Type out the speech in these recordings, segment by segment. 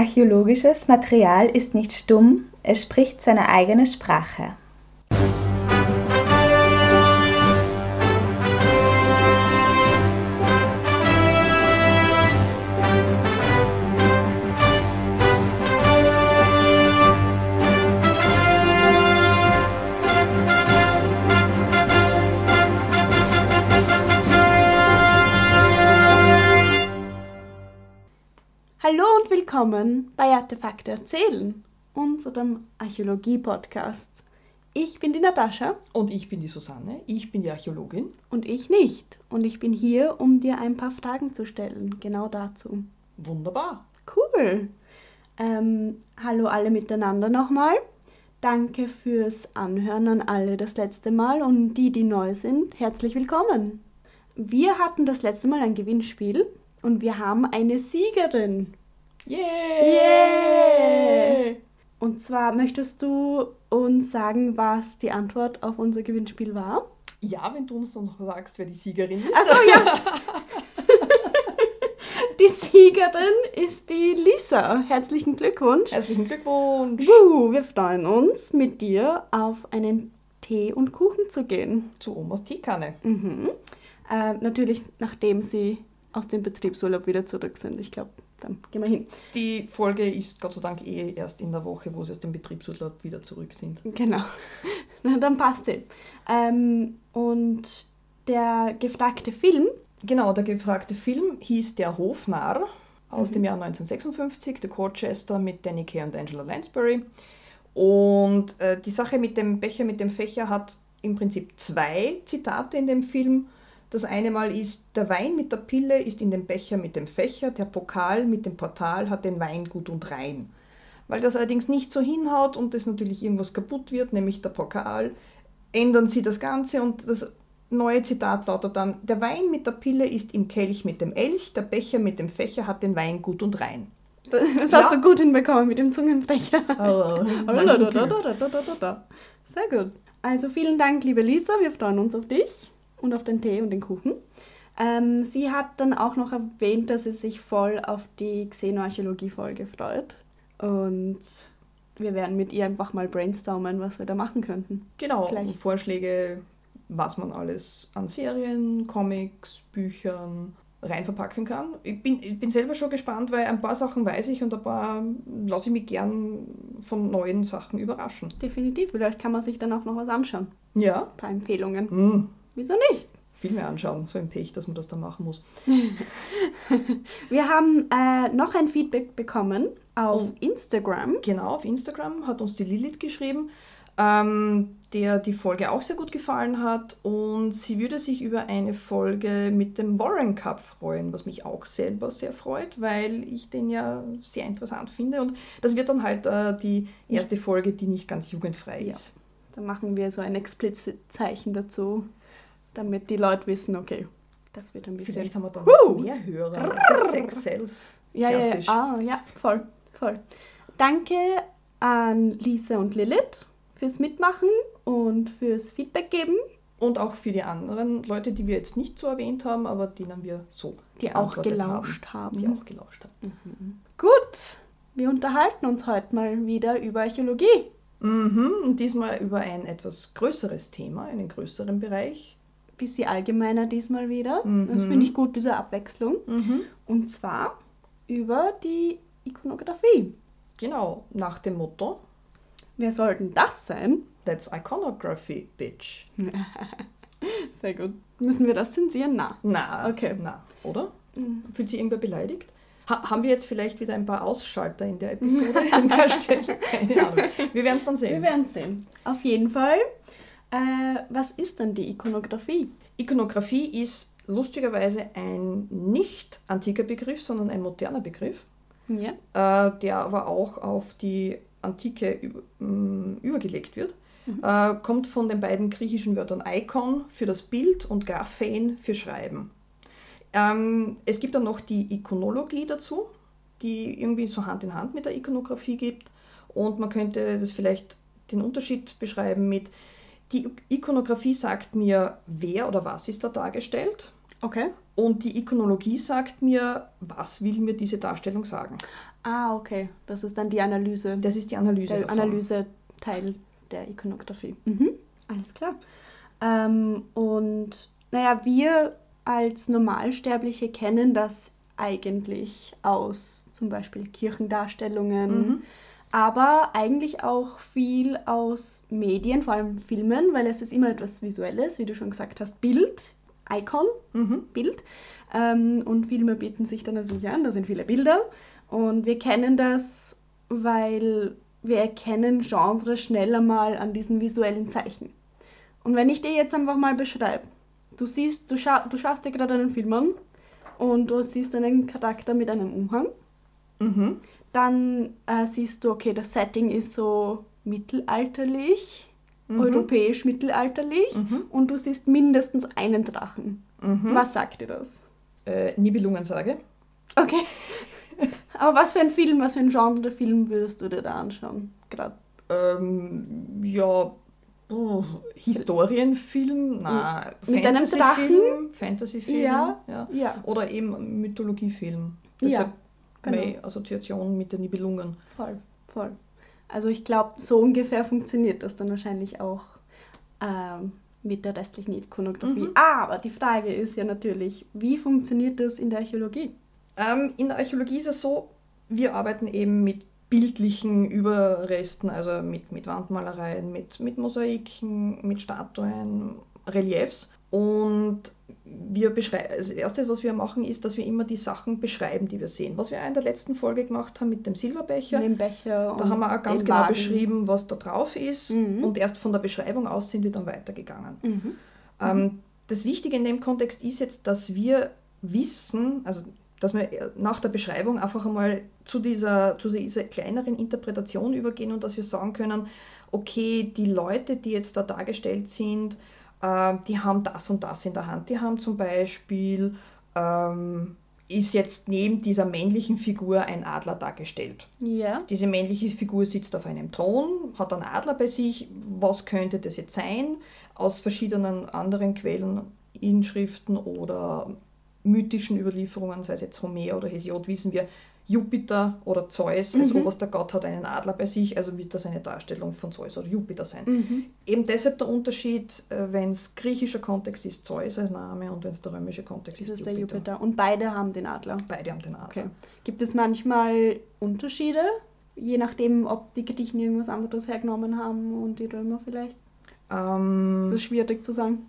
Archäologisches Material ist nicht stumm, es spricht seine eigene Sprache. Willkommen bei Artefakte erzählen, unserem Archäologie-Podcast. Ich bin die Natascha Und ich bin die Susanne, ich bin die Archäologin. und ich nicht. Und ich bin hier, um dir ein paar Fragen zu stellen, genau dazu. Wunderbar. Cool. Ähm, hallo alle miteinander nochmal. Danke fürs Anhören an alle das letzte Mal und die, die neu sind, herzlich willkommen. Wir hatten das letzte Mal ein Gewinnspiel und wir haben eine Siegerin. Yay! Yay! Und zwar möchtest du uns sagen, was die Antwort auf unser Gewinnspiel war? Ja, wenn du uns dann noch sagst, wer die Siegerin ist. Achso, ja. Die Siegerin ist die Lisa. Herzlichen Glückwunsch. Herzlichen Glückwunsch Wuhu, wir freuen uns, mit dir auf einen Tee und Kuchen zu gehen. zu Omas Teekanne. Mhm. Äh, natürlich, nachdem sie aus dem Betriebsurlaub wieder zurück sind. Ich glaube, dann gehen wir hin. Die Folge ist Gott sei Dank eh erst in der Woche, wo sie aus dem Betriebsurlaub wieder zurück sind. Genau. Na, dann passt sie. Ähm, und der gefragte Film, Genau, der gefragte Film hieß Der Hofnarr aus Mhm. dem Jahr 1956, The Colchester mit Danny Kaye und Angela Lansbury. Und äh, die Sache mit dem Becher, mit dem Fächer hat im Prinzip zwei Zitate in dem Film. Das eine Mal ist, der Wein mit der Pille ist in dem Becher mit dem Fächer, der Pokal mit dem Portal hat den Wein gut und rein. Weil das allerdings nicht so hinhaut und es natürlich irgendwas kaputt wird, nämlich der Pokal, ändern sie das Ganze und das neue Zitat lautet dann, der Wein mit der Pille ist im Kelch mit dem Elch, der Becher mit dem Fächer hat den Wein gut und rein. das Ja. hast du gut hinbekommen mit dem Zungenbrecher. Oh, Sehr gut. Also vielen Dank, liebe Lisa. Wir freuen uns auf dich und auf den Tee und den Kuchen. Ähm, sie hat dann auch noch erwähnt, dass sie sich voll auf die Xenoarchäologie-Folge freut. Und wir werden mit ihr einfach mal brainstormen, was wir da machen könnten. Genau, und Vorschläge, was man alles an Serien, Comics, Büchern rein verpacken kann. Ich bin, ich bin selber schon gespannt, weil ein paar Sachen weiß ich und ein paar lasse ich mich gern von neuen Sachen überraschen. Definitiv. Vielleicht kann man sich dann auch noch was anschauen. Ja, Ein paar Empfehlungen. hm, Wieso nicht? viel mehr anschauen, so ein Pech, dass man das dann machen muss. Wir haben äh, noch ein Feedback bekommen auf Oh. Instagram. Genau, auf Instagram hat uns die Lilith geschrieben, ähm, der die Folge auch sehr gut gefallen hat und sie würde sich über eine Folge mit dem Warren Cup freuen, was mich auch selber sehr freut, weil ich den ja sehr interessant finde und das wird dann halt äh, die erste Folge, die nicht ganz jugendfrei Ja. ist. Da machen wir so ein explizit Zeichen dazu, damit die Leute wissen, okay, das wird ein bisschen. Vielleicht haben wir noch mehr Hörer. Das Sex Cells. ja, ja, ja, ah, ja, voll, voll. Danke an Lisa und Lilith fürs Mitmachen und fürs Feedback geben, Und auch für die anderen Leute, die wir jetzt nicht so erwähnt haben, aber denen wir so die auch gelauscht haben. Die auch gelauscht haben. Gut, wir unterhalten uns heute mal wieder über Archäologie. Mhm, und diesmal über ein etwas größeres Thema, einen größeren Bereich. Bisschen allgemeiner diesmal wieder. Das Mhm. finde ich gut, diese Abwechslung. Und zwar über die Ikonografie. Genau, nach dem Motto, Wer soll denn das sein? That's Iconography, Bitch. Sehr gut. Müssen wir das zensieren? Na. Na, Okay. na, oder? Mhm. Fühlt sich irgendwer beleidigt? Ha haben wir jetzt vielleicht wieder ein paar Ausschalter in der Episode an der Stelle? Keine Ahnung. Wir werden es dann Wir sehen. werden sehen. Auf jeden Fall. Äh, was ist denn die Ikonografie? Ikonografie ist lustigerweise ein nicht antiker Begriff, sondern ein moderner Begriff. Ja. äh, der aber auch auf die Antike üb- m, übergelegt wird. Mhm. Äh, kommt von den beiden griechischen Wörtern Ikon für das Bild und Graphen für Schreiben. Ähm, es gibt dann noch die Ikonologie dazu, die irgendwie so Hand in Hand mit der Ikonografie gibt. Und man könnte das vielleicht den Unterschied beschreiben mit, die Ikonografie sagt mir, wer oder was ist da dargestellt. Okay. Und die Ikonologie sagt mir, was will mir diese Darstellung sagen. Ah, okay. Das ist dann die Analyse. Das ist die Analyse. der. Analyse-Teil der Ikonografie. Mhm. Alles klar. Ähm, und naja, wir als Normalsterbliche kennen das eigentlich aus zum Beispiel Kirchendarstellungen, Mhm. Aber eigentlich auch viel aus Medien, vor allem Filmen, weil es ist immer etwas Visuelles, wie du schon gesagt hast, Bild, Icon, Mhm. Bild. Ähm, und Filme bieten sich dann natürlich an, da sind viele Bilder. Und wir kennen das, weil wir erkennen Genre schneller mal an diesen visuellen Zeichen. Und wenn ich dir jetzt einfach mal beschreibe, du siehst, du, scha du schaust dir gerade einen Film an und du siehst einen Charakter mit einem Umhang, Mhm. Dann äh, siehst du, okay, das Setting ist so mittelalterlich, Mhm. europäisch mittelalterlich Mhm. und du siehst mindestens einen Drachen. Mhm. Was sagt dir das? Äh, Nibelungensage. Okay. Aber was für ein Film, was für ein Genre Film würdest du dir da anschauen? Gerade. Ähm, ja, puh, Historienfilm, na, Mit einem Fantasyfilm, Fantasyfilm, Ja. ja. Ja, Oder eben Mythologiefilm. Ja, Deshalb genau. meine Assoziation mit den Nibelungen. voll, voll. Also ich glaube, so ungefähr funktioniert das dann wahrscheinlich auch ähm, mit der restlichen Ikonografie. Mhm. Aber die Frage ist ja natürlich, wie funktioniert das in der Archäologie? Ähm, in der Archäologie ist es so, wir arbeiten eben mit bildlichen Überresten, also mit, mit Wandmalereien, mit, mit Mosaiken, mit Statuen, Reliefs. Und wir beschreiben, also das Erste, was wir machen, ist, dass wir immer die Sachen beschreiben, die wir sehen. Was wir auch in der letzten Folge gemacht haben mit dem Silberbecher. Mit dem Becher Da haben wir auch ganz genau Wagen. beschrieben, was da drauf ist. Mhm. Und erst von der Beschreibung aus sind wir dann weitergegangen. Mhm. Ähm, das Wichtige in dem Kontext ist jetzt, dass wir wissen, also dass wir nach der Beschreibung einfach einmal zu dieser, zu dieser kleineren Interpretation übergehen und dass wir sagen können, okay, die Leute, die jetzt da dargestellt sind, die haben das und das in der Hand. Die haben zum Beispiel, ähm, ist jetzt neben dieser männlichen Figur ein Adler dargestellt. Ja. Diese männliche Figur sitzt auf einem Thron, hat einen Adler bei sich. Was könnte das jetzt sein? Aus verschiedenen anderen Quellen, Inschriften oder mythischen Überlieferungen, sei es jetzt Homer oder Hesiod, wissen wir, Jupiter oder Zeus als Mhm. oberster Gott hat einen Adler bei sich, also wird das eine Darstellung von Zeus oder Jupiter sein. Mhm. Eben deshalb der Unterschied, wenn es griechischer Kontext ist, Zeus als Name und wenn es der römische Kontext ist, ist der Jupiter. Und beide haben den Adler. Beide haben den Adler. Okay. Gibt es manchmal Unterschiede, je nachdem, ob die Griechen irgendwas anderes hergenommen haben und die Römer vielleicht? Ähm, Das ist schwierig zu sagen.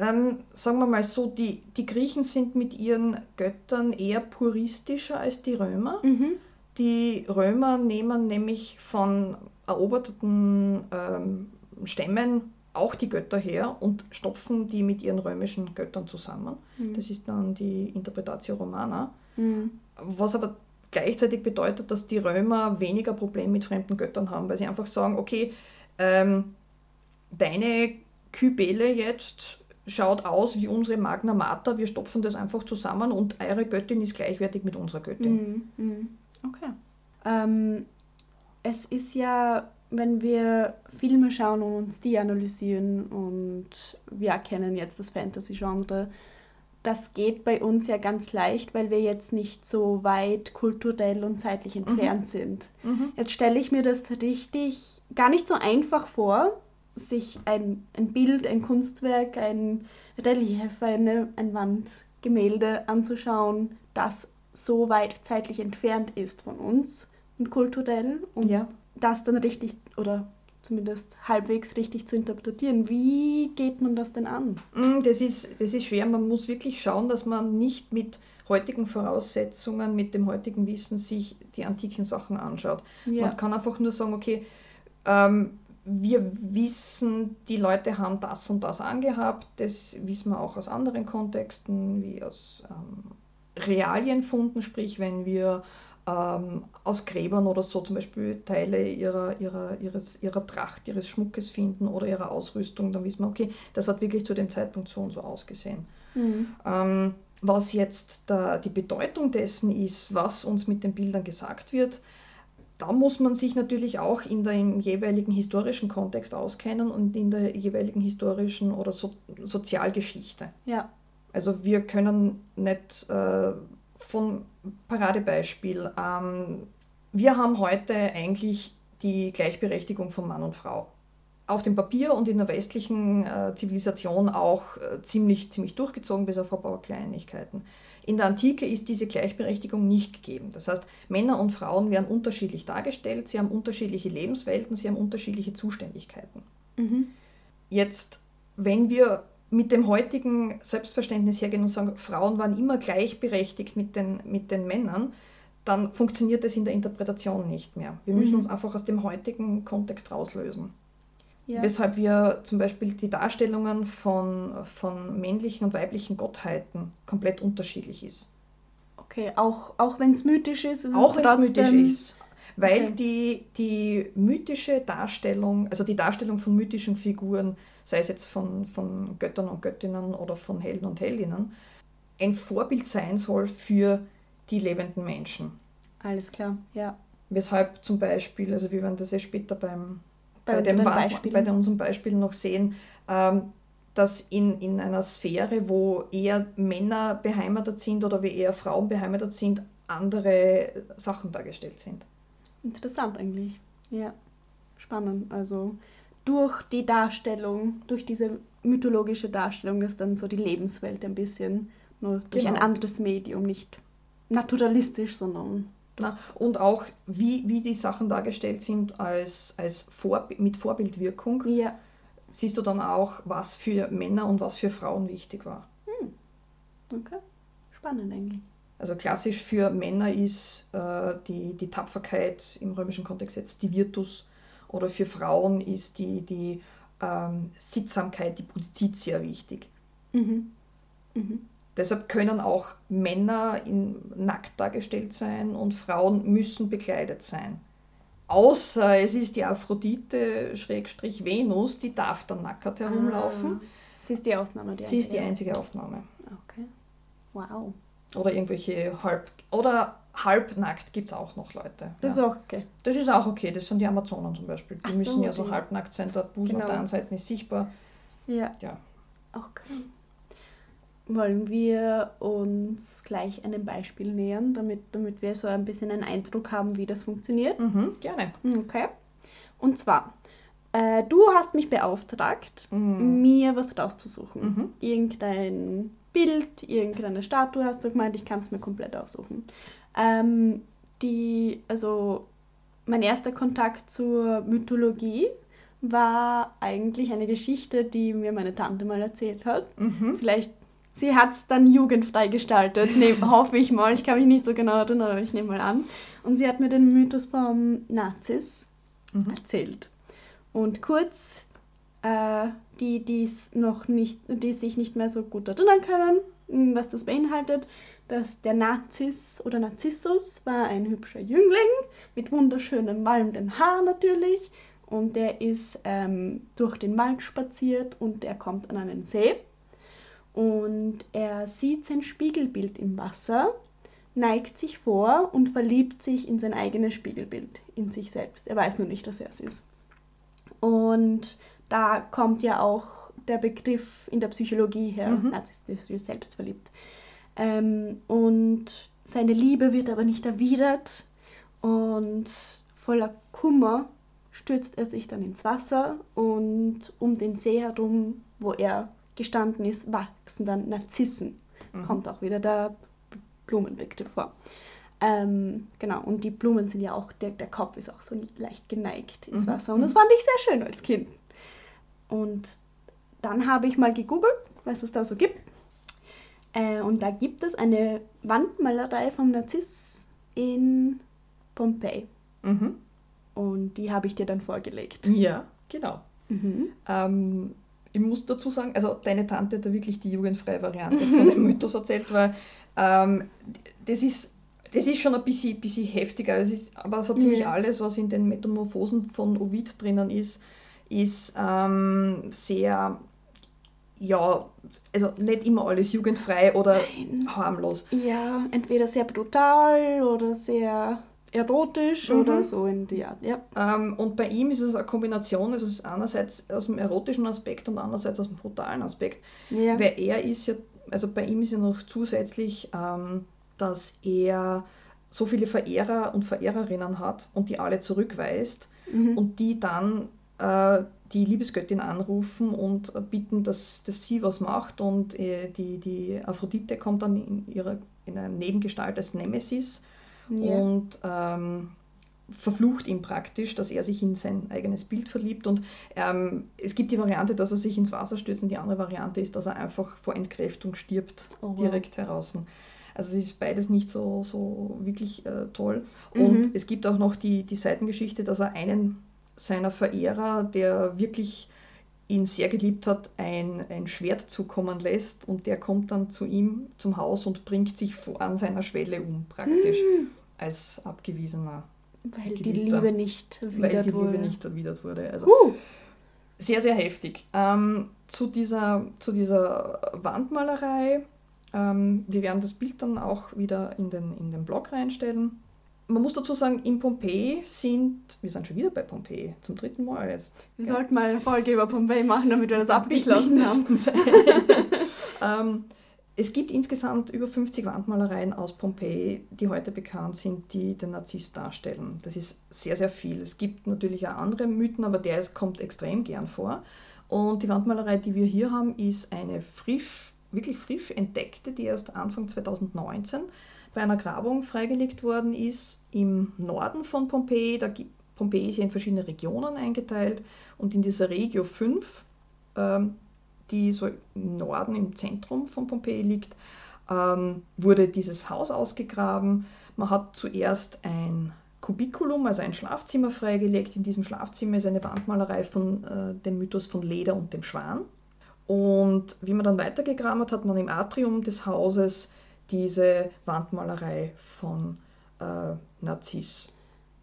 Ähm, sagen wir mal so, die, die Griechen sind mit ihren Göttern eher puristischer als die Römer. Mhm. Die Römer nehmen nämlich von eroberten ähm, Stämmen auch die Götter her und stopfen die mit ihren römischen Göttern zusammen. Mhm. Das ist dann die Interpretatio Romana. Mhm. Was aber gleichzeitig bedeutet, dass die Römer weniger Probleme mit fremden Göttern haben, weil sie einfach sagen, okay, ähm, deine Kybele jetzt schaut aus wie unsere Magna Mater, wir stopfen das einfach zusammen und eure Göttin ist gleichwertig mit unserer Göttin. Mhm. Mhm. Okay. Ähm, es ist ja, wenn wir Filme schauen und uns die analysieren und wir erkennen jetzt das Fantasy-Genre, das geht bei uns ja ganz leicht, weil wir jetzt nicht so weit kulturell und zeitlich entfernt sind. Mhm. Jetzt stelle ich mir das richtig gar nicht so einfach vor, sich ein, ein Bild, ein Kunstwerk, ein Relief, eine, ein Wandgemälde anzuschauen, das so weit zeitlich entfernt ist von uns und kulturell und Ja. das dann richtig oder zumindest halbwegs richtig zu interpretieren. Wie geht man das denn an? Mm, Das ist, das ist schwer. Man muss wirklich schauen, dass man nicht mit heutigen Voraussetzungen, mit dem heutigen Wissen sich die antiken Sachen anschaut. Man kann einfach nur sagen, okay, ähm, wir wissen, die Leute haben das und das angehabt. Das wissen wir auch aus anderen Kontexten, wie aus ähm, Realienfunden, sprich, wenn wir ähm, aus Gräbern oder so zum Beispiel Teile ihrer, ihrer, ihres, ihrer Tracht, ihres Schmuckes finden oder ihrer Ausrüstung, dann wissen wir, okay, das hat wirklich zu dem Zeitpunkt so und so ausgesehen. Mhm. Ähm, was jetzt da die Bedeutung dessen ist, was uns mit den Bildern gesagt wird, da muss man sich natürlich auch in der im jeweiligen historischen Kontext auskennen und in der jeweiligen historischen oder so, Sozialgeschichte. Ja. Also wir können nicht äh, von Paradebeispiel, ähm, wir haben heute eigentlich die Gleichberechtigung von Mann und Frau. Auf dem Papier und in der westlichen äh, Zivilisation auch äh, ziemlich, ziemlich durchgezogen, bis auf ein paar Kleinigkeiten. In der Antike ist diese Gleichberechtigung nicht gegeben. Das heißt, Männer und Frauen werden unterschiedlich dargestellt, sie haben unterschiedliche Lebenswelten, sie haben unterschiedliche Zuständigkeiten. Mhm. Jetzt, wenn wir mit dem heutigen Selbstverständnis hergehen und sagen, Frauen waren immer gleichberechtigt mit den, mit den Männern, dann funktioniert das in der Interpretation nicht mehr. Wir müssen mhm. uns einfach aus dem heutigen Kontext rauslösen. Ja. Weshalb wir zum Beispiel die Darstellungen von, von männlichen und weiblichen Gottheiten komplett unterschiedlich ist. Okay, auch, auch wenn es mythisch ist, ist auch wenn es mythisch ist. Weil okay. die, die mythische Darstellung, also die Darstellung von mythischen Figuren, sei es jetzt von, von Göttern und Göttinnen oder von Helden und Heldinnen, ein Vorbild sein soll für die lebenden Menschen. Alles klar, ja. Weshalb zum Beispiel, also wir werden das ja später beim, bei, bei, dem Beispiel. bei unserem Beispiel noch sehen, ähm, dass in, in einer Sphäre, wo eher Männer beheimatet sind oder wie eher Frauen beheimatet sind, andere Sachen dargestellt sind. Interessant eigentlich. Ja, spannend. Also durch die Darstellung, durch diese mythologische Darstellung, ist dann so die Lebenswelt ein bisschen nur durch genau. ein anderes Medium, nicht naturalistisch, sondern und auch, wie, wie die Sachen dargestellt sind als, als Vor mit Vorbildwirkung, ja. siehst du dann auch, was für Männer und was für Frauen wichtig war. Hm. Okay, spannend eigentlich. Also klassisch für Männer ist äh, die, die Tapferkeit im römischen Kontext jetzt die Virtus oder für Frauen ist die, die ähm, Sittsamkeit, die Pudicitia wichtig. Mhm. Mhm. Deshalb können auch Männer nackt dargestellt sein und Frauen müssen bekleidet sein. Außer es ist die Aphrodite, Schrägstrich Venus, die darf dann nackt herumlaufen. Ah, sie ist die Ausnahme. Die sie ist die einzige Ausnahme. Okay. Wow. Oder irgendwelche halb... Oder halbnackt gibt es auch noch Leute. Das ja. ist auch okay. Das ist auch okay. Das sind die Amazonen zum Beispiel. Die Ach müssen so, ja so halbnackt sein. Der Busen genau. auf der einen Seite ist sichtbar. Ja. Ja. Okay wollen wir uns gleich einem Beispiel nähern, damit, damit wir so ein bisschen einen Eindruck haben, wie das funktioniert. Mhm, gerne. Okay. Und zwar, äh, du hast mich beauftragt, mhm. mir was rauszusuchen. Mhm. Irgendein Bild, irgendeine Statue hast du gemeint, ich kann es mir komplett aussuchen. Ähm, die, also mein erster Kontakt zur Mythologie war eigentlich eine Geschichte, die mir meine Tante mal erzählt hat. Mhm. Vielleicht Sie hat es dann jugendfrei gestaltet, ne, hoffe ich mal. Ich kann mich nicht so genau erinnern, aber ich nehme mal an. Und sie hat mir den Mythos vom Nazis mhm. erzählt. Und kurz, äh, die die's noch nicht, die sich nicht mehr so gut erinnern können, was das beinhaltet, dass der Nazis oder Narzissus war ein hübscher Jüngling mit wunderschönem wallendem Haar natürlich. Und der ist ähm, durch den Wald spaziert und er kommt an einen See und er sieht sein Spiegelbild im Wasser, neigt sich vor und verliebt sich in sein eigenes Spiegelbild, in sich selbst. Er weiß nur nicht, dass er es ist. Und da kommt ja auch der Begriff in der Psychologie her, mhm. narzisstisch selbstverliebt. Ähm, und seine Liebe wird aber nicht erwidert und voller Kummer stürzt er sich dann ins Wasser und um den See herum, wo er gestanden ist, wachsen dann Narzissen. Mhm. Kommt auch wieder der Blumenbegriff vor. Ähm, genau, und die Blumen sind ja auch, der, der Kopf ist auch so leicht geneigt ins mhm. Wasser. Und das fand ich sehr schön als Kind. Und dann habe ich mal gegoogelt, was es da so gibt. Äh, und da gibt es eine Wandmalerei vom Narziss in Pompeji. Mhm. Und die habe ich dir dann vorgelegt. Ja, genau. Mhm. Ähm, ich muss dazu sagen, also deine Tante hat da wirklich die jugendfreie Variante von dem Mythos erzählt, weil ähm, das ist das ist schon ein bisschen, bisschen heftiger. Es ist, aber so ziemlich ja. alles, was in den Metamorphosen von Ovid drinnen ist, ist ähm, sehr, ja, also nicht immer alles jugendfrei oder Nein. harmlos. Ja, entweder sehr brutal oder sehr erotisch mhm. oder so in die Art. Ja. Ähm, und bei ihm ist es eine Kombination, also es ist einerseits aus dem erotischen Aspekt und andererseits aus dem brutalen Aspekt. Ja. Weil er ist ja, also bei ihm ist ja noch zusätzlich, ähm, dass er so viele Verehrer und Verehrerinnen hat und die alle zurückweist Mhm. und die dann äh, die Liebesgöttin anrufen und bitten, dass, dass sie was macht und äh, die, die Aphrodite kommt dann in, ihrer, in einer Nebengestalt als Nemesis ja. und ähm, verflucht ihn praktisch, dass er sich in sein eigenes Bild verliebt. Und ähm, es gibt die Variante, dass er sich ins Wasser stürzt und die andere Variante ist, dass er einfach vor Entkräftung stirbt, Oh, wow. direkt heraus. Also es ist beides nicht so, so wirklich äh, toll. Mhm. Und es gibt auch noch die, die Seitengeschichte, dass er einen seiner Verehrer, der wirklich ihn sehr geliebt hat, ein, ein Schwert zukommen lässt und der kommt dann zu ihm zum Haus und bringt sich vor, an seiner Schwelle um, praktisch, als abgewiesener Weil die. Liebe nicht weil erwidert die wurde. Liebe nicht erwidert wurde. Also Huh. sehr, sehr heftig. Ähm, zu, dieser, zu dieser Wandmalerei, ähm, wir werden das Bild dann auch wieder in den, in den Blog reinstellen. Man muss dazu sagen, in Pompeji sind, wir sind schon wieder bei Pompeji, zum dritten Mal jetzt. Wir Ja. sollten mal eine Folge über Pompeji machen, damit wir das abgeschlossen haben. Ähm, es gibt insgesamt über 50 Wandmalereien aus Pompeji, die heute bekannt sind, die den Narziss darstellen. Das ist sehr, sehr viel. Es gibt natürlich auch andere Mythen, aber der ist, kommt extrem gern vor. Und die Wandmalerei, die wir hier haben, ist eine frisch, wirklich frisch entdeckte, die erst Anfang 2019 bei einer Grabung freigelegt worden ist im Norden von Pompeji. Da Pompeji ist ja in verschiedene Regionen eingeteilt und in dieser Regio 5 ähm, die so im Norden, im Zentrum von Pompeji liegt, ähm, wurde dieses Haus ausgegraben. Man hat zuerst ein Kubikulum, also ein Schlafzimmer freigelegt. In diesem Schlafzimmer ist eine Wandmalerei von äh, dem Mythos von Leder und dem Schwan. Und wie man dann weitergegraben hat, hat man im Atrium des Hauses diese Wandmalerei von äh, Narziss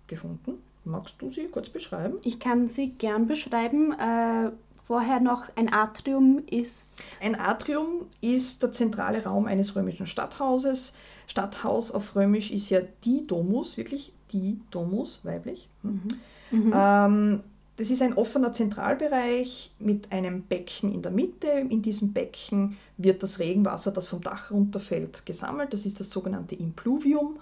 gefunden. Magst du sie kurz beschreiben? Ich kann sie gern beschreiben. Äh, vorher noch ein Atrium ist. Ein Atrium ist der zentrale Raum eines römischen Stadthauses. Stadthaus auf Römisch ist ja die Domus, wirklich die Domus, weiblich. Hm. Mhm. Ähm, das ist ein offener Zentralbereich mit einem Becken in der Mitte. In diesem Becken wird das Regenwasser, das vom Dach runterfällt, gesammelt. Das ist das sogenannte Impluvium.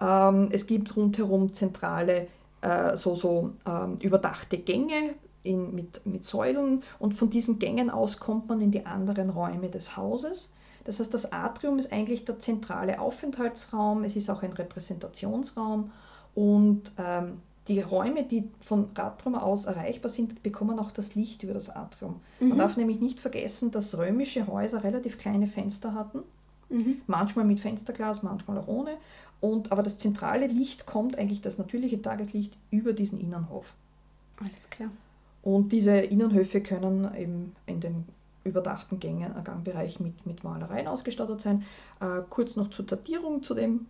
Ähm, es gibt rundherum zentrale, äh, so, so ähm, überdachte Gänge in, mit, mit Säulen und von diesen Gängen aus kommt man in die anderen Räume des Hauses. Das heißt, das Atrium ist eigentlich der zentrale Aufenthaltsraum, es ist auch ein Repräsentationsraum und ähm, die Räume, die von Atrium aus erreichbar sind, bekommen auch das Licht über das Atrium. Man Mhm. darf nämlich nicht vergessen, dass römische Häuser relativ kleine Fenster hatten, Mhm. manchmal mit Fensterglas, manchmal auch ohne. Und, aber das zentrale Licht kommt eigentlich, das natürliche Tageslicht, über diesen Innenhof. Alles klar. Und diese Innenhöfe können eben in den überdachten Gängen, äh, Gangbereich mit, mit Malereien ausgestattet sein. Äh, kurz noch zur Datierung zu dem.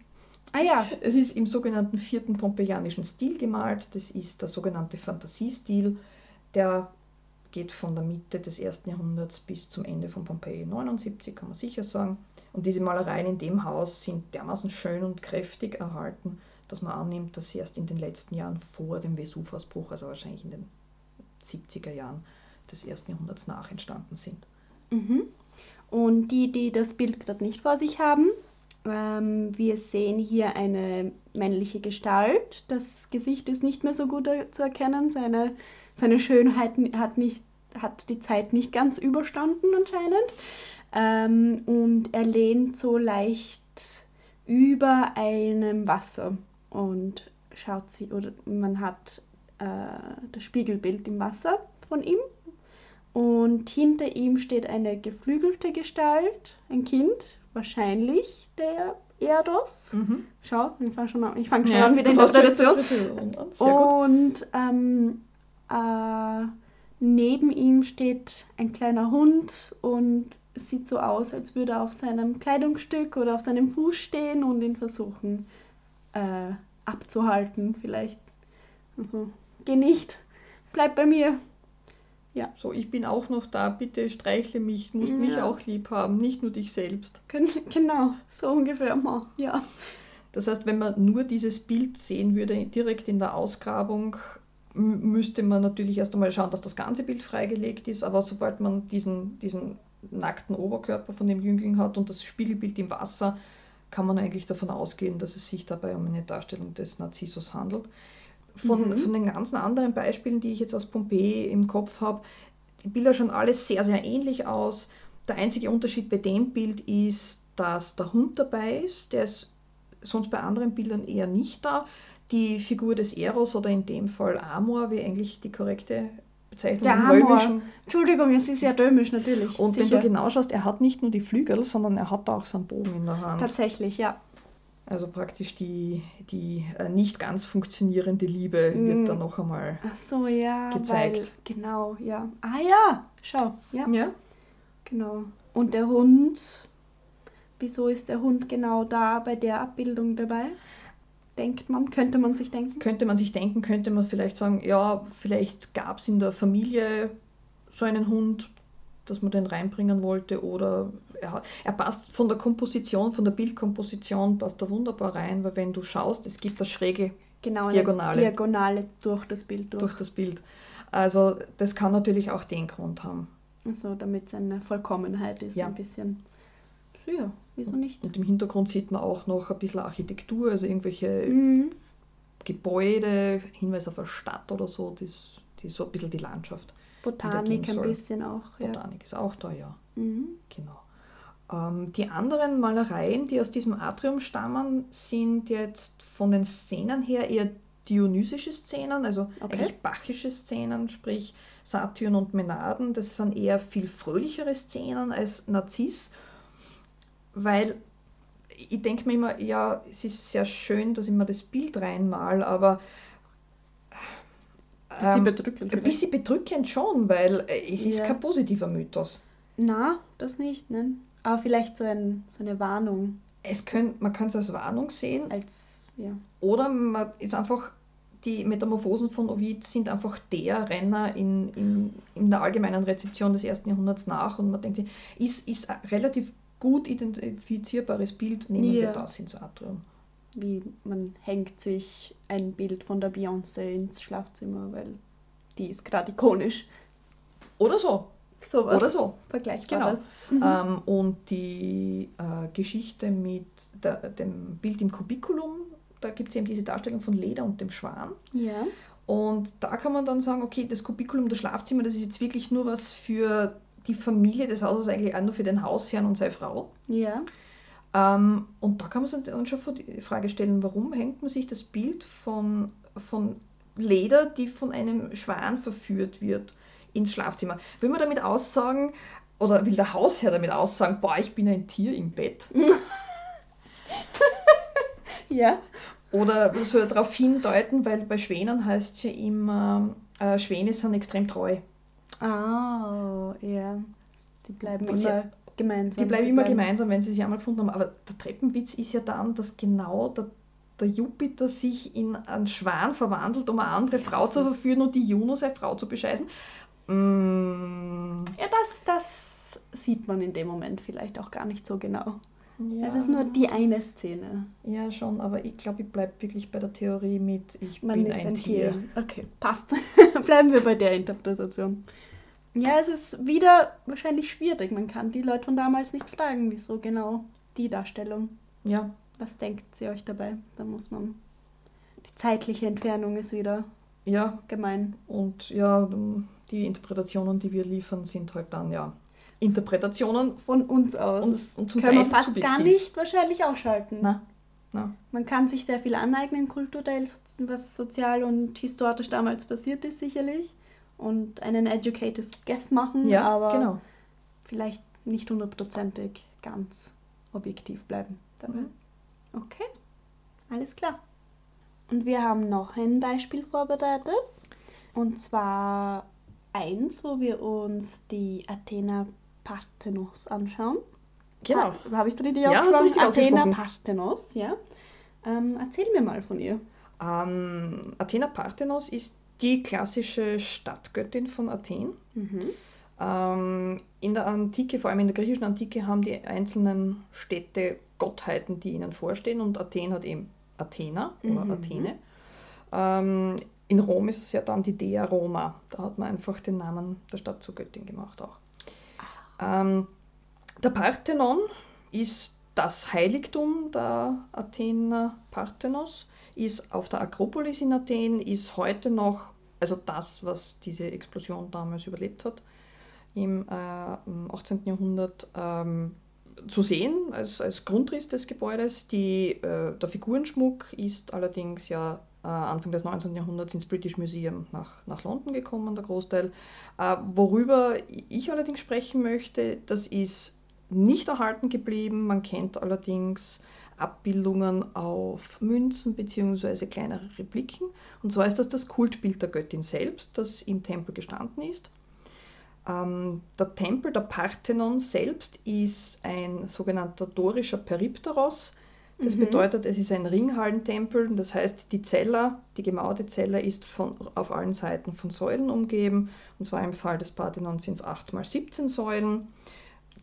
Ah ja. Es ist im sogenannten vierten pompeianischen Stil gemalt. Das ist der sogenannte Fantasiestil. Der geht von der Mitte des ersten Jahrhunderts bis zum Ende von Pompeji 79, kann man sicher sagen. Und diese Malereien in dem Haus sind dermaßen schön und kräftig erhalten, dass man annimmt, dass sie erst in den letzten Jahren vor dem Vesuvausbruch, also wahrscheinlich in den 70er Jahren des ersten Jahrhunderts nach entstanden sind. Mhm. Und die, die das Bild gerade nicht vor sich haben, ähm, wir sehen hier eine männliche Gestalt. Das Gesicht ist nicht mehr so gut zu erkennen. Seine, seine Schönheit hat, nicht, hat die Zeit nicht ganz überstanden anscheinend. Ähm, und er lehnt so leicht über einem Wasser und schaut sie, oder man hat äh, das Spiegelbild im Wasser von ihm und hinter ihm steht eine geflügelte Gestalt, ein Kind, wahrscheinlich der Erdos. Mhm. Schau, ich fange schon an, ich fang schon Ja, an mit der Interpretation. Und ähm, äh, neben ihm steht ein kleiner Hund und es sieht so aus, als würde er auf seinem Kleidungsstück oder auf seinem Fuß stehen und ihn versuchen äh, abzuhalten. Vielleicht. Also, geh nicht, bleib bei mir. So, ich bin auch noch da, bitte streichle mich, du musst mich Ja. auch lieb haben, nicht nur dich selbst. Gen- Genau, so ungefähr mal. Ja. Das heißt, wenn man nur dieses Bild sehen würde, direkt in der Ausgrabung, müsste man natürlich erst einmal schauen, dass das ganze Bild freigelegt ist, aber sobald man diesen, diesen nackten Oberkörper von dem Jüngling hat und das Spiegelbild im Wasser, kann man eigentlich davon ausgehen, dass es sich dabei um eine Darstellung des Narzissus handelt. Von, Mhm. von den ganzen anderen Beispielen, die ich jetzt aus Pompeji im Kopf habe, die Bilder schauen alle sehr, sehr ähnlich aus. Der einzige Unterschied bei dem Bild ist, dass der Hund dabei ist. Der ist sonst bei anderen Bildern eher nicht da. Die Figur des Eros oder in dem Fall Amor, wie eigentlich die korrekte Bezeichnung Der im Amor. Römischen. Entschuldigung, es ist ja römisch natürlich. Und wenn sicher. du genau schaust, er hat nicht nur die Flügel, sondern er hat auch seinen Bogen in der Hand. Tatsächlich, ja. Also praktisch die, die äh, nicht ganz funktionierende Liebe Mm. wird da noch einmal. Ach so, ja. Gezeigt. Weil, genau, ja. Ah ja, schau. Ja, Ja. genau. Und der Hund, wieso ist der Hund genau da bei der Abbildung dabei? Denkt man, könnte man sich denken? Könnte man sich denken, könnte man vielleicht sagen, ja, vielleicht gab es in der Familie so einen Hund, dass man den reinbringen wollte oder er, hat, er passt von der Komposition, von der Bildkomposition, passt er wunderbar rein, weil wenn du schaust, es gibt das Schräge Genau, Diagonale. Diagonale durch das Bild durch. durch das Bild. Also das kann natürlich auch den Grund haben. Also damit es eine Vollkommenheit ist, Ja. ein bisschen. Ja, wieso nicht? Und im Hintergrund sieht man auch noch ein bisschen Architektur, also irgendwelche Mhm. Gebäude, Hinweis auf eine Stadt oder so, das, die so ein bisschen die Landschaft. Botanik ein bisschen auch. Ja. Botanik ist auch da, ja, Mhm. genau. Ähm, die anderen Malereien, die aus diesem Atrium stammen, sind jetzt von den Szenen her eher dionysische Szenen, also Okay. eigentlich bachische Szenen, sprich Satyren und Menaden. Das sind eher viel fröhlichere Szenen als Narziss, weil ich denke mir immer, ja, es ist sehr schön, dass ich mir das Bild reinmal, aber Bisschen ähm, bedrückend ein bisschen bedrückend schon, weil äh, es ist Ja. kein positiver Mythos. Na, das nicht, ne? Aber vielleicht so, ein, so eine Warnung Es können, man kann es als Warnung sehen als, ja. oder man ist einfach, die Metamorphosen von Ovid sind einfach der Renner in, in, in der allgemeinen Rezeption des ersten Jahrhunderts nach und man denkt sich, ist, ist ein relativ gut identifizierbares Bild, nehmen wir Ja. das ins Atrium. Wie man hängt sich ein Bild von der Beyoncé ins Schlafzimmer, weil die ist gerade ikonisch. Oder so, Sowas. oder so. Vergleichbar Genau. das. Mhm. Ähm, und die äh, Geschichte mit der, dem Bild im Kubikulum, da gibt es eben diese Darstellung von Leder und dem Schwan. ja. Und da kann man dann sagen, okay, das Kubikulum, das Schlafzimmer, das ist jetzt wirklich nur was für die Familie des Hauses, eigentlich auch nur für den Hausherrn und seine Frau. Ja. Ähm, und da kann man sich dann schon die Frage stellen, warum hängt man sich das Bild von, von Leder, die von einem Schwan verführt wird, ins Schlafzimmer? Will man damit aussagen, oder will der Hausherr damit aussagen, boah, ich bin ein Tier im Bett? Ja. Oder soll er darauf hindeuten, weil bei Schwänen heißt es ja immer, äh, Schwäne sind extrem treu. Ah, ja. Die bleiben immer gemeinsam. Die bleiben immer gemeinsam, wenn sie sich einmal gefunden haben. Aber der Treppenwitz ist ja dann, dass genau der, der Jupiter sich in einen Schwan verwandelt, um eine andere Frau zu verführen und die Juno seine Frau zu bescheißen. Mm, Ja, das, das sieht man in dem Moment vielleicht auch gar nicht so genau. ja, Es ist nur die eine Szene. Ja, schon, aber ich glaube, ich bleibe wirklich bei der Theorie mit, ich Man bin ist ein, Tier. Okay, passt. Bleiben wir bei der Interpretation. Ja, es ist wieder wahrscheinlich schwierig. Man kann die Leute von damals nicht fragen, wieso genau die Darstellung. Ja, Was denkt sie euch dabei? Da muss man. Die zeitliche Entfernung ist wieder ja, gemein. und ja, die Interpretationen, die wir liefern, sind halt dann ja Interpretationen. Von uns aus. Und- und zum können wir Teil fast subjektiv. gar nicht wahrscheinlich ausschalten. Na, na. Man kann sich sehr viel aneignen, kulturell, was sozial und historisch damals passiert ist, sicherlich. Und einen educated guess machen, Ja, aber genau. vielleicht nicht hundertprozentig ganz objektiv bleiben dabei. Mhm. Okay, alles klar. Und wir haben noch ein Beispiel vorbereitet. Und zwar eins, wo wir uns die Athena Parthenos anschauen. Genau. Ha- Habe ich es richtig Ja, hast du ausgesprochen? richtig Athena ausgesprochen. Parthenos, ja. Ähm, erzähl mir mal von ihr. Ähm, Athena Parthenos ist die klassische Stadtgöttin von Athen. Mhm. Ähm, in der Antike, vor allem in der griechischen Antike, haben die einzelnen Städte Gottheiten, die ihnen vorstehen und Athen hat eben Athena oder Mhm. Athene. Ähm, in Rom ist es ja dann die Dea Roma. Da hat man einfach den Namen der Stadt zur Göttin gemacht auch. Ähm, der Parthenon ist das Heiligtum der Athener Parthenos ist auf der Akropolis in Athen, ist heute noch, also das, was diese Explosion damals überlebt hat, im, äh, im 18. Jahrhundert ähm, zu sehen als, als Grundriss des Gebäudes. Die, äh, der Figurenschmuck ist allerdings ja äh, Anfang des 19. Jahrhunderts ins British Museum nach, nach London gekommen, der Großteil. Äh, worüber ich allerdings sprechen möchte, das ist nicht erhalten geblieben. Man kennt allerdings Abbildungen auf Münzen bzw. kleinere Repliken. Und zwar ist das das Kultbild der Göttin selbst, das im Tempel gestanden ist. Ähm, der Tempel der Parthenon selbst ist ein sogenannter dorischer Peripteros. Das mhm. bedeutet, es ist ein Ringhallentempel, das heißt, die Zella, die gemauerte Zella ist von, auf allen Seiten von Säulen umgeben. Und zwar im Fall des Parthenon sind es 8 mal 17 Säulen.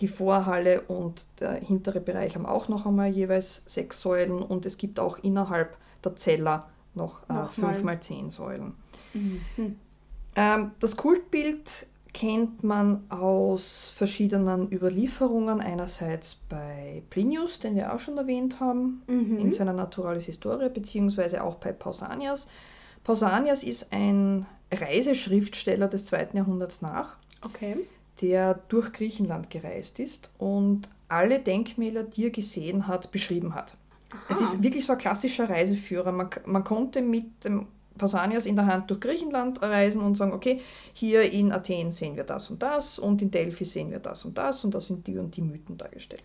Die Vorhalle und der hintere Bereich haben auch noch einmal jeweils sechs Säulen und es gibt auch innerhalb der Zella noch, äh, 5 mal 10 Säulen. Mhm. Ähm, das Kultbild kennt man aus verschiedenen Überlieferungen. Einerseits bei Plinius, den wir auch schon erwähnt haben, mhm. in seiner Naturalis Historia, beziehungsweise auch bei Pausanias. Pausanias ist ein Reiseschriftsteller des zweiten Jahrhunderts nach, okay. Der durch Griechenland gereist ist und alle Denkmäler, die er gesehen hat, beschrieben hat. Aha. Es ist wirklich so ein klassischer Reiseführer. Man, man konnte mit dem Pausanias in der Hand durch Griechenland reisen und sagen, okay, hier in Athen sehen wir das und das und in Delphi sehen wir das und das und da sind die und die Mythen dargestellt.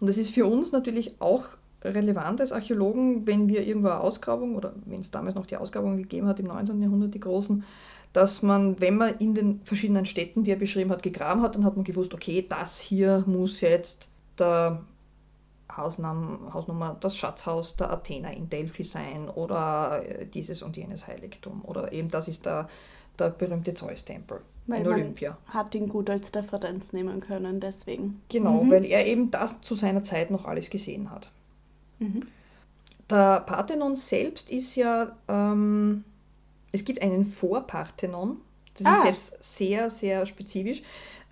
Und das ist für uns natürlich auch relevant als Archäologen, wenn wir irgendwo eine Ausgrabung oder wenn es damals noch die Ausgrabung gegeben hat im 19. Jahrhundert, die großen, dass man, wenn man in den verschiedenen Städten, die er beschrieben hat, gegraben hat, dann hat man gewusst, okay, das hier muss jetzt der Hausnum Hausnummer das Schatzhaus der Athener in Delphi sein oder äh, dieses und jenes Heiligtum. Oder eben das ist der, der berühmte Zeus-Tempel in Olympia. hat ihn gut als Referenz nehmen können, deswegen. Genau, mhm. weil er eben das zu seiner Zeit noch alles gesehen hat. Mhm. Der Parthenon selbst ist ja, ähm, es gibt einen Vorparthenon, das ah. ist jetzt sehr, sehr spezifisch.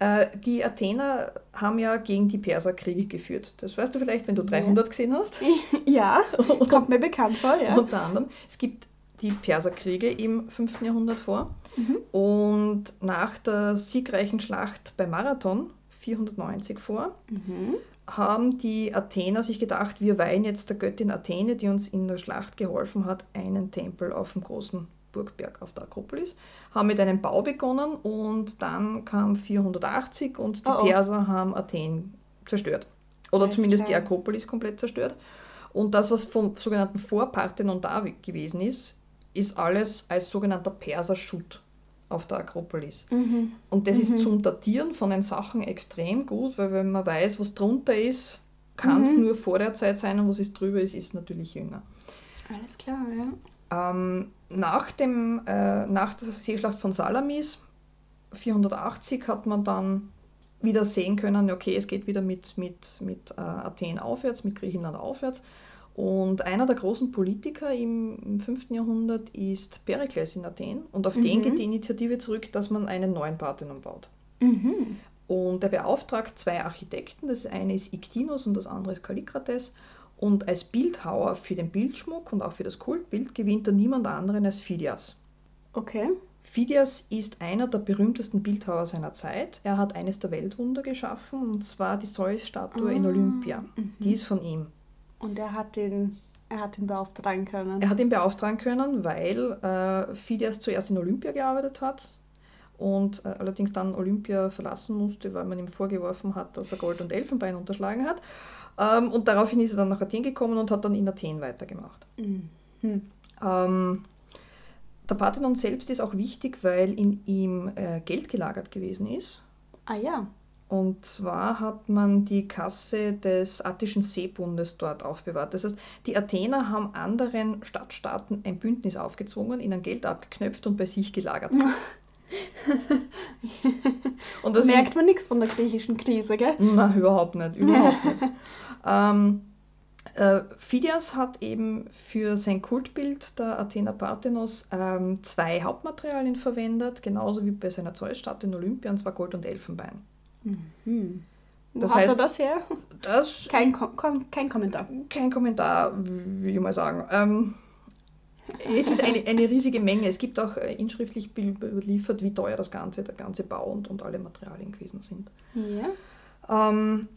Äh, die Athener haben ja gegen die Perser Kriege geführt. Das weißt du vielleicht, wenn du 300 ja. gesehen hast. Ja, kommt mir bekannt vor, ja. Unter anderem. Es gibt die Perserkriege im 5. Jahrhundert vor. Mhm. Und nach der siegreichen Schlacht bei Marathon 490 vor, mhm. haben die Athener sich gedacht, wir weihen jetzt der Göttin Athene, die uns in der Schlacht geholfen hat, einen Tempel auf dem großen Burgberg auf der Akropolis, haben mit einem Bau begonnen und dann kam 480 und die oh, oh. Perser haben Athen zerstört. Oder Alles zumindest klar. die Akropolis komplett zerstört. Und das, was vom sogenannten Vorparthenon da gewesen ist, ist alles als sogenannter Perserschutt auf der Akropolis. Mhm. Und das mhm. ist zum Datieren von den Sachen extrem gut, weil wenn man weiß, was drunter ist, kann es mhm. nur vor der Zeit sein und was ist drüber ist, ist natürlich jünger. Alles klar, ja. Ähm, nach, dem, äh, nach der Seeschlacht von Salamis 480 hat man dann wieder sehen können, okay, es geht wieder mit, mit, mit äh, Athen aufwärts, mit Griechenland aufwärts. Und einer der großen Politiker im, im 5. Jahrhundert ist Perikles in Athen. Und auf mhm. den geht die Initiative zurück, dass man einen neuen Parthenon baut. Mhm. Und er beauftragt zwei Architekten, das eine ist Iktinos und das andere ist Kallikrates. Und als Bildhauer für den Bildschmuck und auch für das Kultbild gewinnt er niemand anderen als Phidias. Okay. Phidias ist einer der berühmtesten Bildhauer seiner Zeit. Er hat eines der Weltwunder geschaffen, und zwar die Zeus-Statue ah, in Olympia. Mhm. Die ist von ihm. Und er hat den, er hat ihn beauftragen können. Er hat ihn beauftragen können, weil äh, Phidias zuerst in Olympia gearbeitet hat und äh, allerdings dann Olympia verlassen musste, weil man ihm vorgeworfen hat, dass er Gold und Elfenbein unterschlagen hat. Ähm, und daraufhin ist er dann nach Athen gekommen und hat dann in Athen weitergemacht. Mhm. Ähm, der Parthenon selbst ist auch wichtig, weil in ihm äh, Geld gelagert gewesen ist. Ah ja. Und zwar hat man die Kasse des attischen Seebundes dort aufbewahrt. Das heißt, die Athener haben anderen Stadtstaaten ein Bündnis aufgezwungen, ihnen Geld abgeknöpft und bei sich gelagert. und das merkt man nichts von der griechischen Krise, gell? Nein, überhaupt nicht. Überhaupt nicht. Ähm, äh, Phidias hat eben für sein Kultbild der Athener Parthenos ähm, zwei Hauptmaterialien verwendet, genauso wie bei seiner Zeusstatue in Olympia, und zwar Gold und Elfenbein. Mhm. Wo Das hat heißt- er das her? Das Kein, Kom kein Kommentar. kein Kommentar, ich mal sagen. Ähm, es ist eine, eine riesige Menge. Es gibt auch äh, inschriftlich be- überliefert, wie teuer das Ganze, der ganze Bau und, und alle Materialien gewesen sind. Ja. Ähm,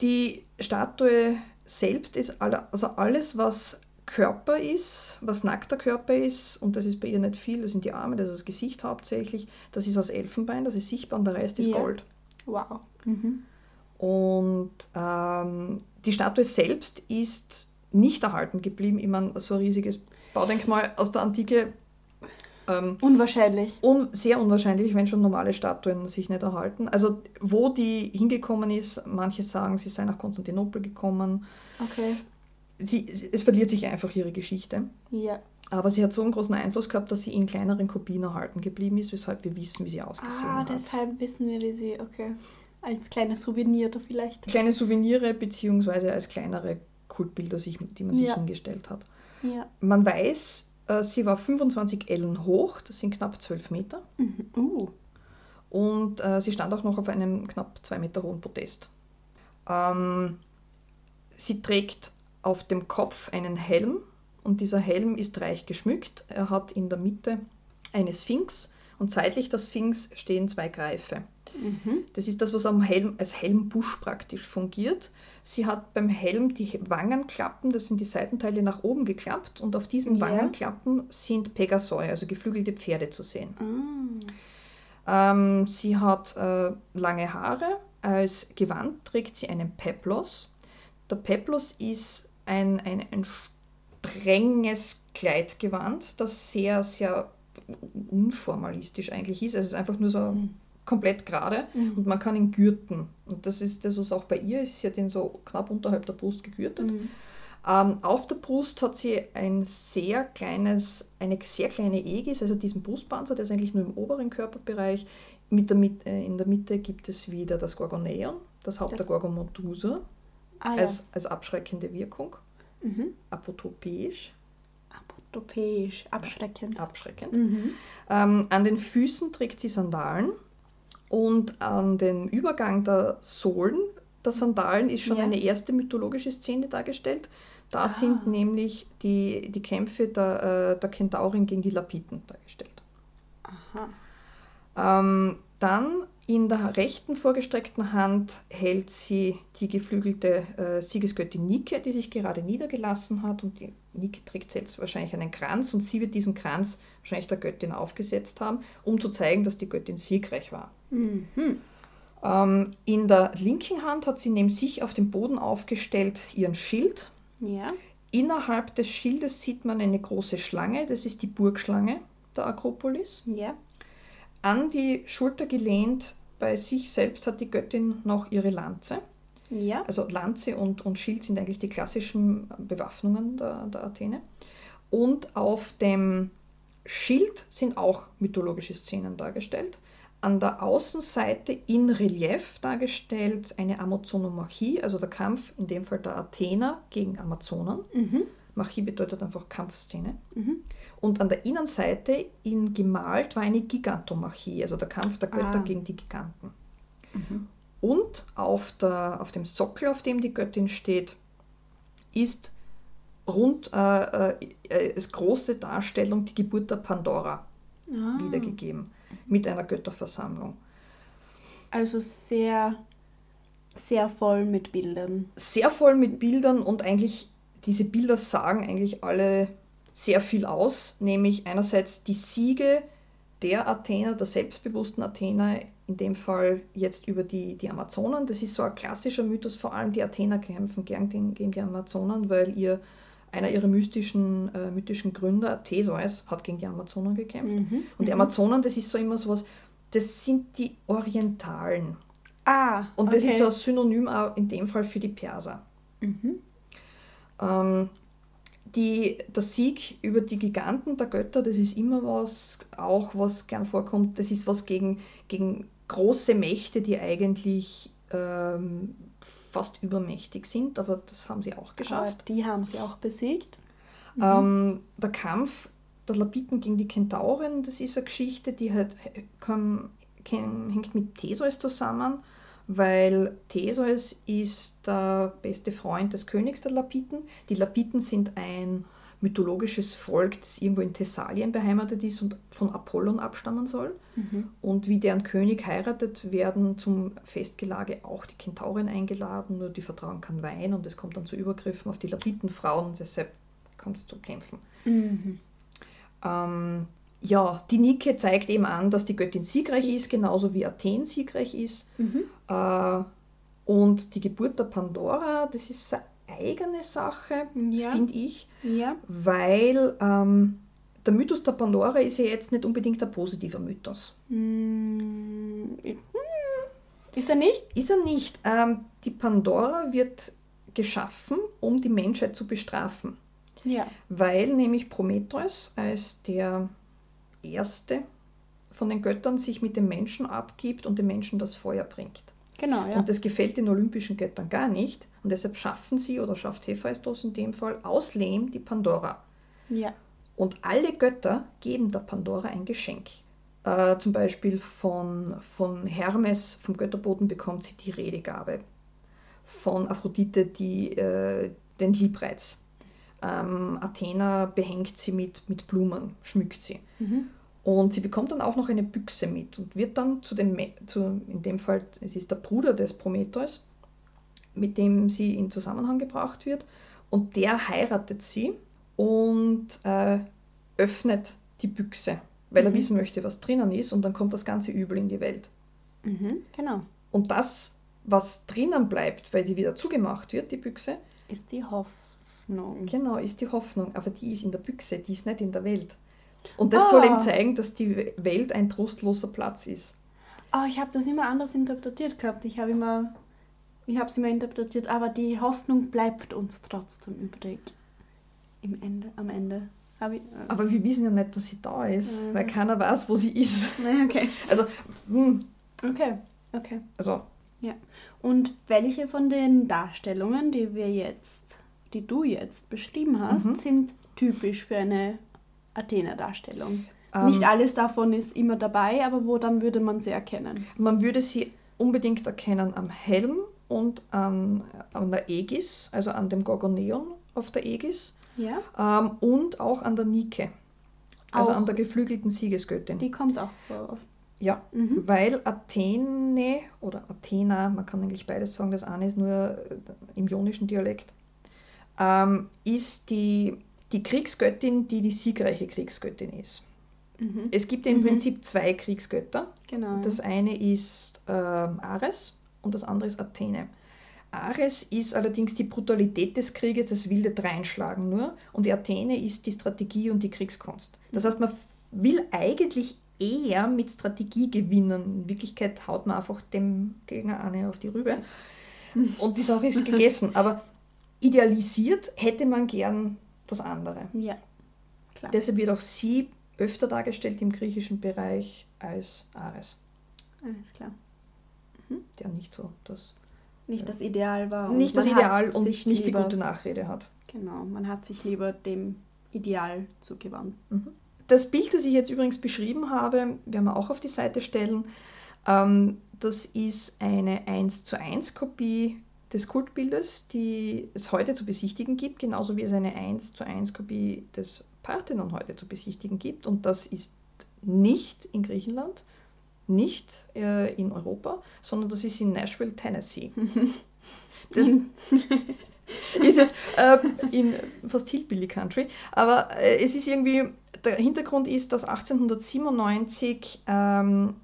die Statue selbst ist alle, also alles, was Körper ist, was nackter Körper ist, und das ist bei ihr nicht viel, das sind die Arme, das ist das Gesicht hauptsächlich, das ist aus Elfenbein, das ist sichtbar und der Rest ist Ja. Gold. Wow. Mhm. Und ähm, die Statue selbst ist nicht erhalten geblieben. Ich meine, so ein riesiges Baudenkmal aus der Antike. Ähm, Unwahrscheinlich. un sehr unwahrscheinlich, wenn schon normale Statuen sich nicht erhalten. Also wo die hingekommen ist, manche sagen, sie sei nach Konstantinopel gekommen. Okay. Sie, es verliert sich einfach ihre Geschichte. Ja. Aber sie hat so einen großen Einfluss gehabt, dass sie in kleineren Kopien erhalten geblieben ist, weshalb wir wissen, wie sie ausgesehen Ah, hat. deshalb wissen wir, wie sie. Okay. Als kleines Souvenir da vielleicht. Kleine Souvenire beziehungsweise als kleinere Kultbilder, die man sich Ja. hingestellt hat. Ja. Man weiß, äh, sie war 25 Ellen hoch, das sind knapp 12 Meter. Mhm. Uh. Und äh, sie stand auch noch auf einem knapp 2 Meter hohen Podest. Ähm, sie trägt auf dem Kopf einen Helm und dieser Helm ist reich geschmückt. Er hat in der Mitte eine Sphinx und seitlich der Sphinx stehen zwei Greife. Mhm. Das ist das, was am Helm als Helmbusch praktisch fungiert. Sie hat beim Helm die Wangenklappen, das sind die Seitenteile nach oben geklappt und auf diesen Ja. Wangenklappen sind Pegasoi, also geflügelte Pferde zu sehen. Ah. Ähm, sie hat äh, lange Haare. Als Gewand trägt sie einen Peplos. Der Peplos ist ein, ein, ein strenges Kleidgewand, das sehr, sehr unformalistisch eigentlich ist. Es ist einfach nur so Mhm. komplett gerade Mhm. und man kann ihn gürten. Und das ist das, was auch bei ihr ist. Sie hat ihn so knapp unterhalb der Brust gegürtet. Mhm. Ähm, auf der Brust hat sie ein sehr kleines, eine sehr kleine Ägis, also diesen Brustpanzer, der ist eigentlich nur im oberen Körperbereich. Mit der Mit äh, in der Mitte gibt es wieder das Gorgoneon, das Haupt Das- der Gorgomodusa, Ah ja. als, als abschreckende Wirkung. Mhm. Apotopäisch, Apotropäisch. Abschreckend. abschreckend. Mhm. Ähm, an den Füßen trägt sie Sandalen und an den Übergang der Sohlen der Sandalen ist schon Ja. eine erste mythologische Szene dargestellt. Da Ah. sind nämlich die, die Kämpfe der, äh, der Kentaurin gegen die Lapiten dargestellt. Aha. Ähm, dann in der rechten vorgestreckten Hand hält sie die geflügelte äh, Siegesgöttin Nike, die sich gerade niedergelassen hat. Und die Nike trägt jetzt wahrscheinlich einen Kranz und sie wird diesen Kranz wahrscheinlich der Göttin aufgesetzt haben, um zu zeigen, dass die Göttin siegreich war. Mhm. Ähm, in der linken Hand hat sie neben sich auf dem Boden aufgestellt ihren Schild. Ja. Innerhalb des Schildes sieht man eine große Schlange, das ist die Burgschlange der Akropolis. Ja. An die Schulter gelehnt bei sich selbst hat die Göttin noch ihre Lanze. Ja. Also Lanze und, und Schild sind eigentlich die klassischen Bewaffnungen der, der Athene. Und auf dem Schild sind auch mythologische Szenen dargestellt. An der Außenseite in Relief dargestellt eine Amazonomachie, also der Kampf in dem Fall der Athener gegen Amazonen. Mhm. Machie bedeutet einfach Kampfszene. Mhm. Und an der Innenseite in gemalt war eine Gigantomachie, also der Kampf der Götter Ah. gegen die Giganten. Mhm. Und auf, der, auf dem Sockel, auf dem die Göttin steht, ist rund äh, äh, als große Darstellung die Geburt der Pandora Ah. wiedergegeben mit einer Götterversammlung. Also sehr, sehr voll mit Bildern. Sehr voll mit Bildern und eigentlich diese Bilder sagen eigentlich alle sehr viel aus, nämlich einerseits die Siege der Athener, der selbstbewussten Athener, in dem Fall jetzt über die, die Amazonen. Das ist so ein klassischer Mythos, vor allem die Athener kämpfen gern gegen, gegen die Amazonen, weil ihr, einer ihrer mystischen, äh, mythischen Gründer, Theseus, hat gegen die Amazonen gekämpft. Mhm. Und die Mhm. Amazonen, das ist so immer sowas, das sind die Orientalen. Ah. Und das okay. ist so ein Synonym auch in dem Fall für die Perser. Mhm. Ähm, die, der Sieg über die Giganten der Götter, das ist immer was, auch was gern vorkommt, das ist was gegen, gegen große Mächte, die eigentlich ähm, fast übermächtig sind, aber das haben sie auch Aber geschafft. die haben sie auch besiegt. Mhm. Ähm, der Kampf der Lapiten gegen die Kentauren, das ist eine Geschichte, die halt ken- hängt mit Theseus zusammen. weil Theseus ist der beste Freund des Königs der Lapiten. Die Lapiten sind ein mythologisches Volk, das irgendwo in Thessalien beheimatet ist und von Apollon abstammen soll. Mhm. Und wie deren König heiratet, werden zum Festgelage auch die Kentauren eingeladen, nur die vertrauen kein Wein und es kommt dann zu Übergriffen auf die Lapitenfrauen, deshalb kommt es zu Kämpfen. Mhm. Ähm, ja, die Nike zeigt eben an, dass die Göttin siegreich ist, genauso wie Athen siegreich ist. Mhm. Äh, und die Geburt der Pandora, das ist eigene Sache, Ja. finde ich, Ja. weil ähm, der Mythos der Pandora ist ja jetzt nicht unbedingt ein positiver Mythos. Mm, hm, Ist er nicht? Ist er nicht. Ähm, die Pandora wird geschaffen, um die Menschheit zu bestrafen, Ja. weil nämlich Prometheus als der erste von den Göttern sich mit dem Menschen abgibt und dem Menschen das Feuer bringt. Genau, ja. Und das gefällt den olympischen Göttern gar nicht. Und deshalb schaffen sie, oder schafft Hephaistos in dem Fall, aus Lehm die Pandora. ja. Und alle Götter geben der Pandora ein Geschenk. Äh, zum Beispiel von, von Hermes, vom Götterboden, bekommt sie die Redegabe. Von Aphrodite die, äh, den Liebreiz. Ähm, Athena behängt sie mit, mit Blumen, schmückt sie. Mhm. Und sie bekommt dann auch noch eine Büchse mit und wird dann zu dem, zu, in dem Fall, es ist der Bruder des Prometheus, mit dem sie in Zusammenhang gebracht wird. Und der heiratet sie und äh, öffnet die Büchse, weil er Mhm. wissen möchte, was drinnen ist. Und dann kommt das ganze Übel in die Welt. Mhm. Genau. Und das, was drinnen bleibt, weil die wieder zugemacht wird, die Büchse, Ist die Hoffnung. genau, ist die Hoffnung. Aber die ist in der Büchse, die ist nicht in der Welt. Und das soll Ah. ihm zeigen, dass die Welt ein trostloser Platz ist. Oh, ich habe das immer anders interpretiert gehabt. Ich habe immer, ich habe es immer interpretiert, aber die Hoffnung bleibt uns trotzdem übrig. Im Ende, am Ende. Ich, äh, Aber wir wissen ja nicht, dass sie da ist, Mhm. weil keiner weiß, wo sie ist. nee, okay. Also, hm, Okay, okay. also Und welche von den Darstellungen, die wir jetzt, die du jetzt beschrieben hast, Mhm. sind typisch für eine Athena-Darstellung? ähm, Nicht alles davon ist immer dabei, aber wo dann würde man sie erkennen? man würde sie unbedingt erkennen am Helm und an, an der Aegis, also an dem Gorgoneon auf der Aegis Ja, ähm, und auch an der Nike, also Auch. an der geflügelten Siegesgöttin. die kommt auch vor. Ja, Mhm. weil Athene oder Athena, man kann eigentlich beides sagen, das eine ist nur äh, im ionischen Dialekt, ähm, ist die, die Kriegsgöttin, die die siegreiche Kriegsgöttin ist. Mhm. Es gibt im Mhm. Prinzip zwei Kriegsgötter. Genau. Das eine ist ähm, Ares und das andere ist Athene. Ares ist allerdings die Brutalität des Krieges, das wilde Dreinschlagen nur. Und die Athene ist die Strategie und die Kriegskunst. Das heißt, man will eigentlich eher mit Strategie gewinnen. In Wirklichkeit haut man einfach dem Gegner eine auf die Rübe. Und die Sache ist gegessen. Aber idealisiert hätte man gern das andere. ja, klar. Deshalb wird auch sie öfter dargestellt im griechischen Bereich als Ares, Alles klar. Der nicht so das, Nicht das Ideal war. und nicht das Ideal und nicht die lieber, gute Nachrede hat. Genau, man hat sich lieber dem Ideal zugewandt. Das Bild, das ich jetzt übrigens beschrieben habe, werden wir auch auf die Seite stellen. Ähm, das ist eine 1 zu 1 Kopie des Kultbildes, die es heute zu besichtigen gibt, genauso wie es eine 1 zu 1 Kopie des Parthenon heute zu besichtigen gibt. Und das ist nicht in Griechenland, nicht äh, in Europa, sondern das ist in Nashville, Tennessee. Das ist jetzt äh, in fast Hillbilly Country, aber äh, es ist irgendwie, der Hintergrund ist, dass 1897 ähm,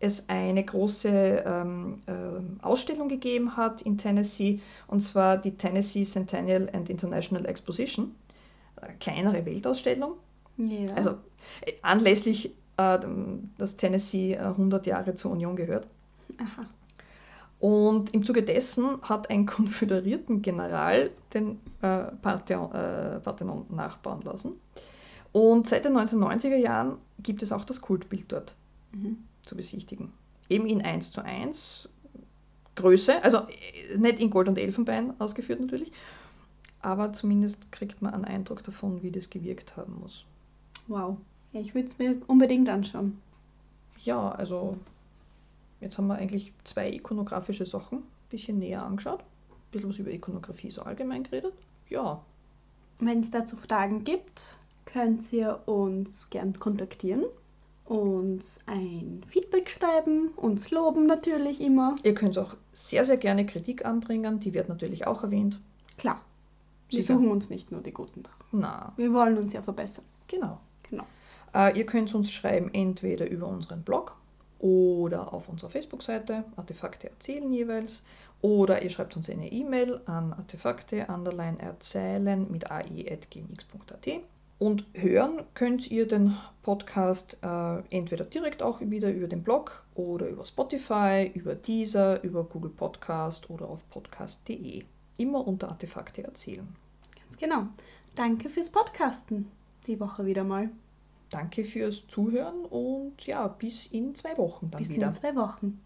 es eine große ähm, ähm, Ausstellung gegeben hat in Tennessee, und zwar die Tennessee Centennial and International Exposition, eine kleinere Weltausstellung, ja. also äh, anlässlich, äh, dass Tennessee äh, 100 Jahre zur Union gehört. Aha. Und im Zuge dessen hat ein konföderierten General den äh, Parthenon, äh, Parthenon nachbauen lassen. Und seit den 1990er Jahren gibt es auch das Kultbild dort Mhm. zu besichtigen. Eben in 1 zu 1 Größe, also äh, nicht in Gold und Elfenbein ausgeführt natürlich, aber zumindest kriegt man einen Eindruck davon, wie das gewirkt haben muss. Wow. Ja, ich würde es mir unbedingt anschauen. Ja, also Jetzt haben wir eigentlich zwei ikonografische Sachen ein bisschen näher angeschaut. Ein bisschen was über Ikonografie so allgemein geredet. Ja, Wenn es dazu Fragen gibt, könnt ihr uns gern kontaktieren, uns ein Feedback schreiben, uns loben natürlich immer. ihr könnt auch sehr, sehr gerne Kritik anbringen. Die wird natürlich auch erwähnt. Klar, wir Sicher. suchen uns nicht nur die guten Sachen. Na, Wir wollen uns ja verbessern. genau. Äh, ihr könnt uns schreiben entweder über unseren Blog oder auf unserer Facebook-Seite, Artefakte erzählen jeweils. Oder ihr schreibt uns eine E-Mail an artefakte erzählen mit ai.gmx.at. Und hören könnt ihr den Podcast äh, entweder direkt auch wieder über den Blog oder über Spotify, über Deezer, über Google Podcast oder auf podcast.de. Immer unter Artefakte erzählen. Ganz genau. Danke fürs Podcasten. Die Woche wieder mal. Danke fürs Zuhören und ja, bis in zwei Wochen dann Bis wieder. in zwei Wochen.